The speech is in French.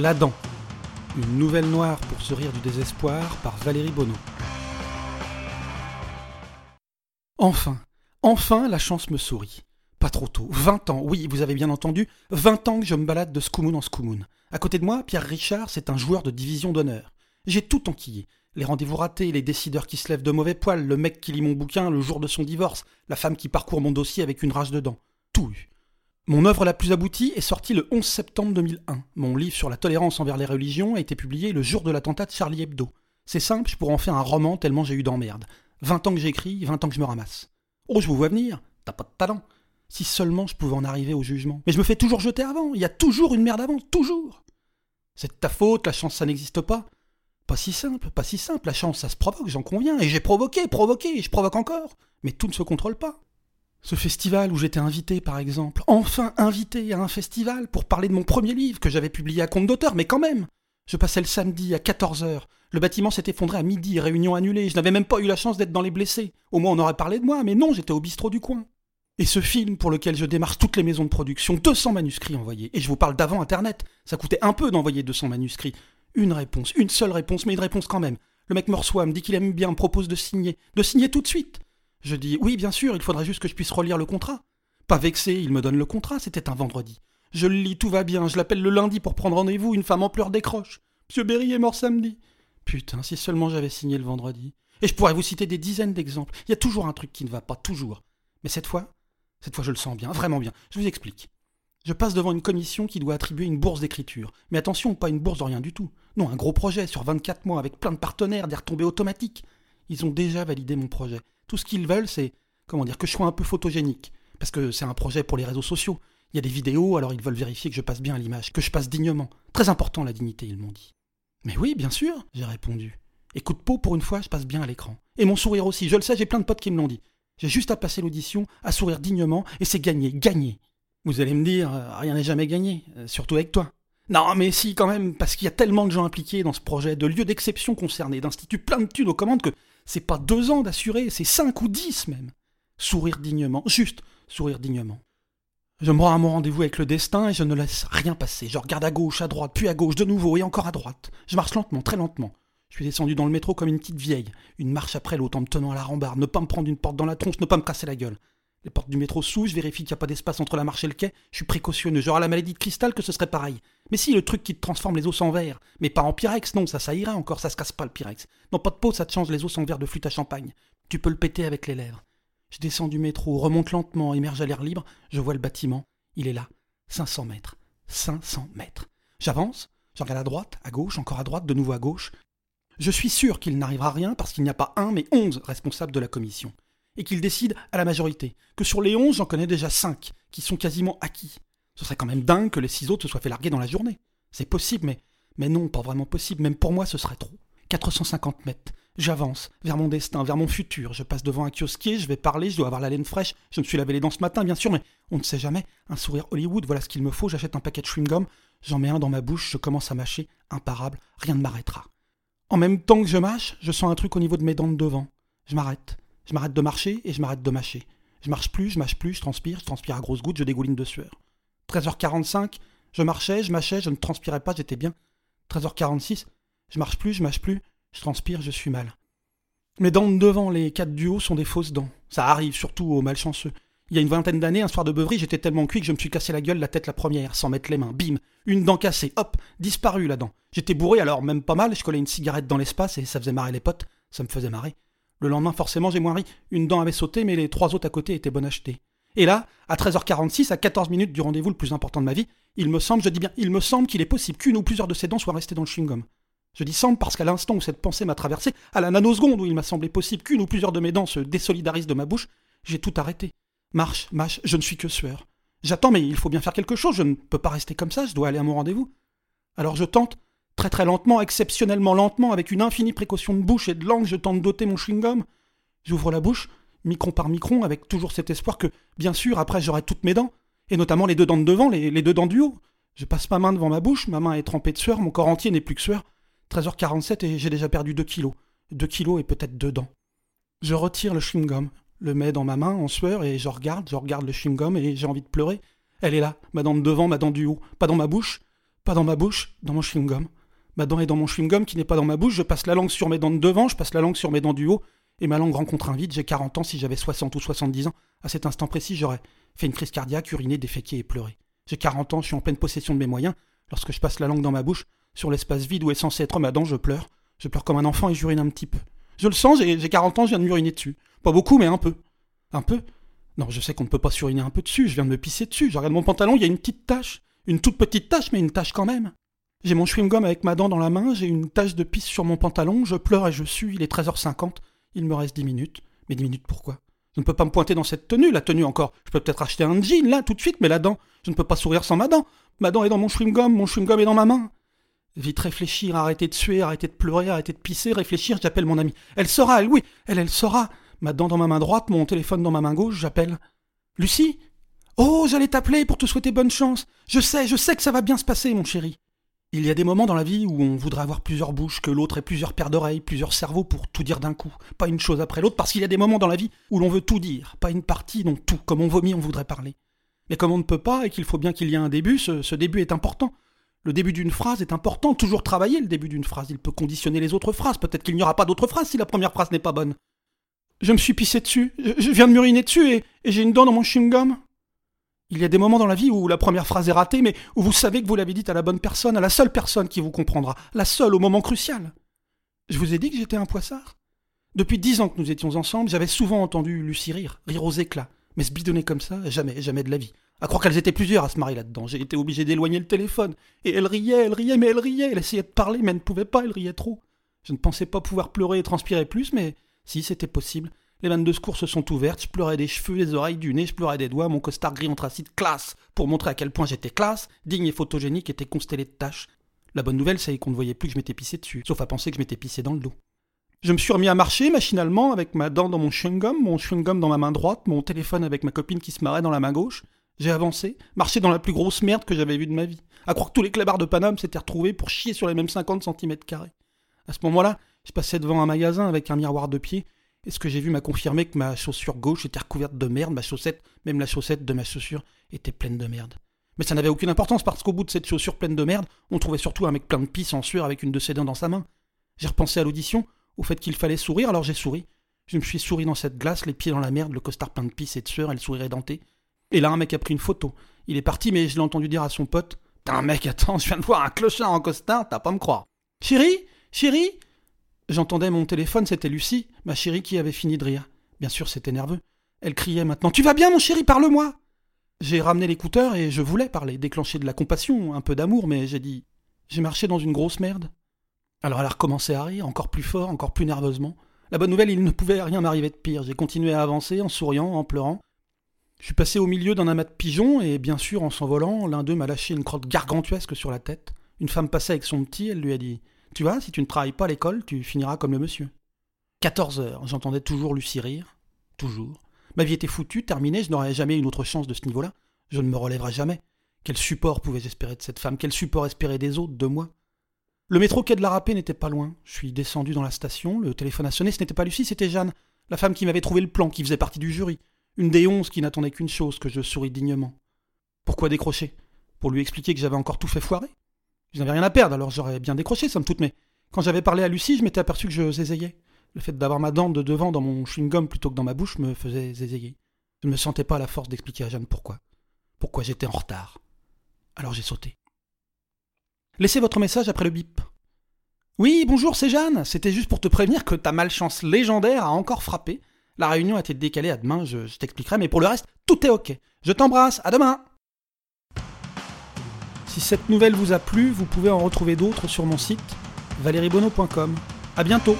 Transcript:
L'Adam. Une nouvelle noire pour se rire du désespoir par Valérie Bonneau. Enfin, enfin la chance me sourit. Pas trop tôt. 20 ans, oui, vous avez bien entendu, 20 ans que je me balade de Scoumoun en Scoumoun. À côté de moi, Pierre Richard, c'est un joueur de division d'honneur. J'ai tout enquillé. Les rendez-vous ratés, les décideurs qui se lèvent de mauvais poils, le mec qui lit mon bouquin le jour de son divorce, la femme qui parcourt mon dossier avec une rage dedans. Tout eu. Mon œuvre la plus aboutie est sortie le 11 septembre 2001. Mon livre sur la tolérance envers les religions a été publié le jour de l'attentat de Charlie Hebdo. C'est simple, je pourrais en faire un roman tellement j'ai eu d'emmerde. 20 ans que j'écris, 20 ans que je me ramasse. Oh, je vous vois venir, t'as pas de talent. Si seulement je pouvais en arriver au jugement. Mais je me fais toujours jeter avant, il y a toujours une merde avant, toujours. C'est de ta faute, la chance ça n'existe pas. Pas si simple, pas si simple, la chance ça se provoque, j'en conviens, et j'ai provoqué, provoqué, je provoque encore. Mais tout ne se contrôle pas. Ce festival où j'étais invité, par exemple, enfin invité à un festival pour parler de mon premier livre que j'avais publié à compte d'auteur, mais quand même Je passais le samedi à 14h, le bâtiment s'est effondré à midi, réunion annulée, je n'avais même pas eu la chance d'être dans les blessés. Au moins on aurait parlé de moi, mais non, j'étais au bistrot du coin. Et ce film pour lequel je démarche toutes les maisons de production, 200 manuscrits envoyés, et je vous parle d'avant Internet, ça coûtait un peu d'envoyer 200 manuscrits. Une réponse, une seule réponse, mais une réponse quand même. Le mec me me dit qu'il aime bien, me propose de signer, de signer tout de suite. Je dis oui, bien sûr, il faudrait juste que je puisse relire le contrat. Pas vexé, il me donne le contrat, c'était un vendredi. Je le lis, tout va bien, je l'appelle le lundi pour prendre rendez-vous, une femme en pleurs décroche. Monsieur Berry est mort samedi. Putain, si seulement j'avais signé le vendredi. Et je pourrais vous citer des dizaines d'exemples. Il y a toujours un truc qui ne va pas, toujours. Mais cette fois, cette fois je le sens bien, vraiment bien. Je vous explique. Je passe devant une commission qui doit attribuer une bourse d'écriture. Mais attention, pas une bourse de rien du tout. Non, un gros projet sur 24 mois avec plein de partenaires, des retombées automatiques. Ils ont déjà validé mon projet. Tout ce qu'ils veulent, c'est, comment dire, que je sois un peu photogénique. Parce que c'est un projet pour les réseaux sociaux. Il y a des vidéos, alors ils veulent vérifier que je passe bien à l'image, que je passe dignement. Très important la dignité, ils m'ont dit. Mais oui, bien sûr, j'ai répondu. Et coup peau, pour une fois, je passe bien à l'écran. Et mon sourire aussi, je le sais, j'ai plein de potes qui me l'ont dit. J'ai juste à passer l'audition, à sourire dignement, et c'est gagné, gagné. Vous allez me dire, euh, rien n'est jamais gagné, euh, surtout avec toi. Non, mais si, quand même, parce qu'il y a tellement de gens impliqués dans ce projet, de lieux d'exception concernés, d'instituts plein de thunes aux commandes que c'est pas deux ans d'assurer, c'est cinq ou dix même. Sourire dignement, juste sourire dignement. Je me rends à mon rendez-vous avec le destin et je ne laisse rien passer. Je regarde à gauche, à droite, puis à gauche, de nouveau et encore à droite. Je marche lentement, très lentement. Je suis descendu dans le métro comme une petite vieille, une marche après l'autre en me tenant à la rambarde, ne pas me prendre une porte dans la tronche, ne pas me casser la gueule. Les portes du métro s'ouvrent, je vérifie qu'il n'y a pas d'espace entre la marche et le quai, je suis précautionneux, j'aurai la maladie de cristal que ce serait pareil. Mais si, le truc qui te transforme les os en verre, mais pas en pyrex, non, ça, ça ira encore, ça se casse pas le pyrex. Non, pas de peau, ça te change les os en verre de flûte à champagne. Tu peux le péter avec les lèvres. Je descends du métro, remonte lentement, émerge à l'air libre, je vois le bâtiment, il est là, 500 mètres. 500 mètres. J'avance, je regarde à droite, à gauche, encore à droite, de nouveau à gauche. Je suis sûr qu'il n'arrivera rien parce qu'il n'y a pas un, mais onze responsables de la commission et qu'il décide à la majorité. Que sur les 11, j'en connais déjà 5 qui sont quasiment acquis. Ce serait quand même dingue que les 6 autres se soient fait larguer dans la journée. C'est possible, mais, mais non, pas vraiment possible. Même pour moi, ce serait trop. 450 mètres. J'avance vers mon destin, vers mon futur. Je passe devant un kiosquier, je vais parler, je dois avoir la laine fraîche. Je me suis lavé les dents ce matin, bien sûr, mais on ne sait jamais. Un sourire Hollywood, voilà ce qu'il me faut. J'achète un paquet de chewing-gum, j'en mets un dans ma bouche, je commence à mâcher. Imparable, rien ne m'arrêtera. En même temps que je mâche, je sens un truc au niveau de mes dents de devant. Je m'arrête. Je m'arrête de marcher et je m'arrête de mâcher. Je marche plus, je mâche plus, je transpire, je transpire à grosses gouttes, je dégouline de sueur. 13h45, je marchais, je mâchais, je ne transpirais pas, j'étais bien. 13h46, je marche plus, je mâche plus, je transpire, je suis mal. Mes dents de devant, les quatre du haut, sont des fausses dents. Ça arrive surtout aux malchanceux. Il y a une vingtaine d'années, un soir de beuverie, j'étais tellement cuit que je me suis cassé la gueule, la tête la première, sans mettre les mains. Bim Une dent cassée, hop Disparue la dent. J'étais bourré, alors même pas mal, je collais une cigarette dans l'espace et ça faisait marrer les potes. Ça me faisait marrer. Le lendemain, forcément, j'ai moins ri. Une dent avait sauté, mais les trois autres à côté étaient bonnes achetées. Et là, à 13h46, à 14 minutes du rendez-vous le plus important de ma vie, il me semble, je dis bien, il me semble qu'il est possible qu'une ou plusieurs de ces dents soient restées dans le chewing-gum. Je dis semble parce qu'à l'instant où cette pensée m'a traversé, à la nanoseconde où il m'a semblé possible qu'une ou plusieurs de mes dents se désolidarisent de ma bouche, j'ai tout arrêté. Marche, marche, je ne suis que sueur. J'attends, mais il faut bien faire quelque chose, je ne peux pas rester comme ça, je dois aller à mon rendez-vous. Alors je tente, Très très lentement, exceptionnellement lentement, avec une infinie précaution de bouche et de langue, je tente d'ôter mon chewing-gum. J'ouvre la bouche, micron par micron, avec toujours cet espoir que, bien sûr, après j'aurai toutes mes dents, et notamment les deux dents de devant, les, deux dents du haut. Je passe ma main devant ma bouche, ma main est trempée de sueur, mon corps entier n'est plus que sueur. 13h47 et j'ai déjà perdu 2 kilos. 2 kilos et peut-être deux dents. Je retire le chewing-gum, le mets dans ma main en sueur et je regarde, je regarde le chewing-gum et j'ai envie de pleurer. Elle est là, ma dent de devant, ma dent du haut, pas dans ma bouche, Pas dans ma bouche, dans mon chewing-gum. Ma dent est dans mon chewing-gum qui n'est pas dans ma bouche, je passe la langue sur mes dents de devant, je passe la langue sur mes dents du haut, et ma langue rencontre un vide, j'ai 40 ans, si j'avais 60 ou 70 ans, à cet instant précis, j'aurais fait une crise cardiaque, uriné, déféqué et pleuré. J'ai 40 ans, je suis en pleine possession de mes moyens, lorsque je passe la langue dans ma bouche, sur l'espace vide où est censé être ma dent, je pleure. Je pleure comme un enfant et j'urine un petit peu. Je le sens, j'ai 40 ans, je viens de m'uriner dessus. Pas beaucoup, mais un peu. Un peu Non, je sais qu'on ne peut pas suriner un peu dessus, je viens de me pisser dessus. Je regarde mon pantalon, il y a une petite tache. Une toute petite tache, mais une tache quand même. J'ai mon chewing-gum avec ma dent dans la main, j'ai une tache de pisse sur mon pantalon, je pleure et je sue, il est 13h50, il me reste 10 minutes. Mais 10 minutes pourquoi? Je ne peux pas me pointer dans cette tenue, la tenue encore. Je peux peut-être acheter un jean là, tout de suite, mais la dent, je ne peux pas sourire sans ma dent. Ma dent est dans mon chewing-gum, mon chewing-gum est dans ma main. Vite réfléchir, arrêter de suer, arrêter de pleurer, arrêter de pisser, réfléchir, j'appelle mon amie. Elle saura, elle, oui, elle, elle saura. Ma dent dans ma main droite, mon téléphone dans ma main gauche, j'appelle. Lucie? Oh, j'allais t'appeler pour te souhaiter bonne chance. Je sais, je sais que ça va bien se passer, mon chéri. Il y a des moments dans la vie où on voudrait avoir plusieurs bouches, que l'autre ait plusieurs paires d'oreilles, plusieurs cerveaux pour tout dire d'un coup, pas une chose après l'autre, parce qu'il y a des moments dans la vie où l'on veut tout dire, pas une partie, non tout, comme on vomit, on voudrait parler. Mais comme on ne peut pas et qu'il faut bien qu'il y ait un début, ce, début est important. Le début d'une phrase est important, toujours travailler le début d'une phrase, il peut conditionner les autres phrases, peut-être qu'il n'y aura pas d'autres phrases si la première phrase n'est pas bonne. Je me suis pissé dessus, je, viens de m'uriner dessus et, et j'ai une dent dans mon chewing-gum. Il y a des moments dans la vie où la première phrase est ratée, mais où vous savez que vous l'avez dite à la bonne personne, à la seule personne qui vous comprendra, la seule au moment crucial. Je vous ai dit que j'étais un poissard Depuis dix ans que nous étions ensemble, j'avais souvent entendu Lucie rire, rire aux éclats, mais se bidonner comme ça, jamais, jamais de la vie. À croire qu'elles étaient plusieurs à se marier là-dedans. J'ai été obligé d'éloigner le téléphone. Et elle riait, elle riait, mais elle riait. Elle essayait de parler, mais elle ne pouvait pas, elle riait trop. Je ne pensais pas pouvoir pleurer et transpirer plus, mais si, c'était possible. Les vannes de secours se sont ouvertes, je pleurais des cheveux, des oreilles, du nez, je pleurais des doigts, mon costard gris anthracite classe, pour montrer à quel point j'étais classe, digne et photogénique, était constellé de taches. La bonne nouvelle, c'est qu'on ne voyait plus que je m'étais pissé dessus, sauf à penser que je m'étais pissé dans le dos. Je me suis remis à marcher machinalement avec ma dent dans mon chewing-gum, mon chewing-gum dans ma main droite, mon téléphone avec ma copine qui se marrait dans la main gauche. J'ai avancé, marché dans la plus grosse merde que j'avais vue de ma vie. À croire que tous les clébards de Paname s'étaient retrouvés pour chier sur les mêmes 50 cm. À ce moment-là, je passais devant un magasin avec un miroir de pied et ce que j'ai vu m'a confirmé que ma chaussure gauche était recouverte de merde, ma chaussette, même la chaussette de ma chaussure, était pleine de merde. Mais ça n'avait aucune importance parce qu'au bout de cette chaussure pleine de merde, on trouvait surtout un mec plein de pisse en sueur avec une de ses dents dans sa main. J'ai repensé à l'audition, au fait qu'il fallait sourire, alors j'ai souri. Je me suis souri dans cette glace, les pieds dans la merde, le costard plein de pisse et de sueur et le sourire édenté. Et là, un mec a pris une photo. Il est parti, mais je l'ai entendu dire à son pote T'as un mec, attends, je viens de voir un clochard en costard, t'as pas me croire. Chérie Chérie J'entendais mon téléphone, c'était Lucie, ma chérie qui avait fini de rire. Bien sûr, c'était nerveux. Elle criait maintenant Tu vas bien, mon chéri, parle-moi J'ai ramené l'écouteur et je voulais parler, déclencher de la compassion, un peu d'amour, mais j'ai dit J'ai marché dans une grosse merde. Alors elle a recommencé à rire, encore plus fort, encore plus nerveusement. La bonne nouvelle, il ne pouvait rien m'arriver de pire. J'ai continué à avancer en souriant, en pleurant. Je suis passé au milieu d'un amas de pigeons et, bien sûr, en s'envolant, l'un d'eux m'a lâché une crotte gargantuesque sur la tête. Une femme passait avec son petit, elle lui a dit tu vois, si tu ne travailles pas à l'école, tu finiras comme le monsieur. 14 heures, j'entendais toujours Lucie rire. Toujours. Ma vie était foutue, terminée, je n'aurais jamais une autre chance de ce niveau-là. Je ne me relèverai jamais. Quel support pouvais-je espérer de cette femme? Quel support espérer des autres, de moi? Le métro quai de la Râpée n'était pas loin. Je suis descendu dans la station, le téléphone a sonné, ce n'était pas Lucie, c'était Jeanne, la femme qui m'avait trouvé le plan, qui faisait partie du jury. Une des onze qui n'attendait qu'une chose, que je souris dignement. Pourquoi décrocher? Pour lui expliquer que j'avais encore tout fait foirer je n'avais rien à perdre, alors j'aurais bien décroché, somme toute, mais quand j'avais parlé à Lucie, je m'étais aperçu que je zézayais. Le fait d'avoir ma dent de devant dans mon chewing-gum plutôt que dans ma bouche me faisait zézayer. Je ne me sentais pas à la force d'expliquer à Jeanne pourquoi. Pourquoi j'étais en retard. Alors j'ai sauté. Laissez votre message après le bip. Oui, bonjour, c'est Jeanne. C'était juste pour te prévenir que ta malchance légendaire a encore frappé. La réunion a été décalée à demain, je, je t'expliquerai, mais pour le reste, tout est ok. Je t'embrasse, à demain si cette nouvelle vous a plu, vous pouvez en retrouver d'autres sur mon site valeriebono.com. A bientôt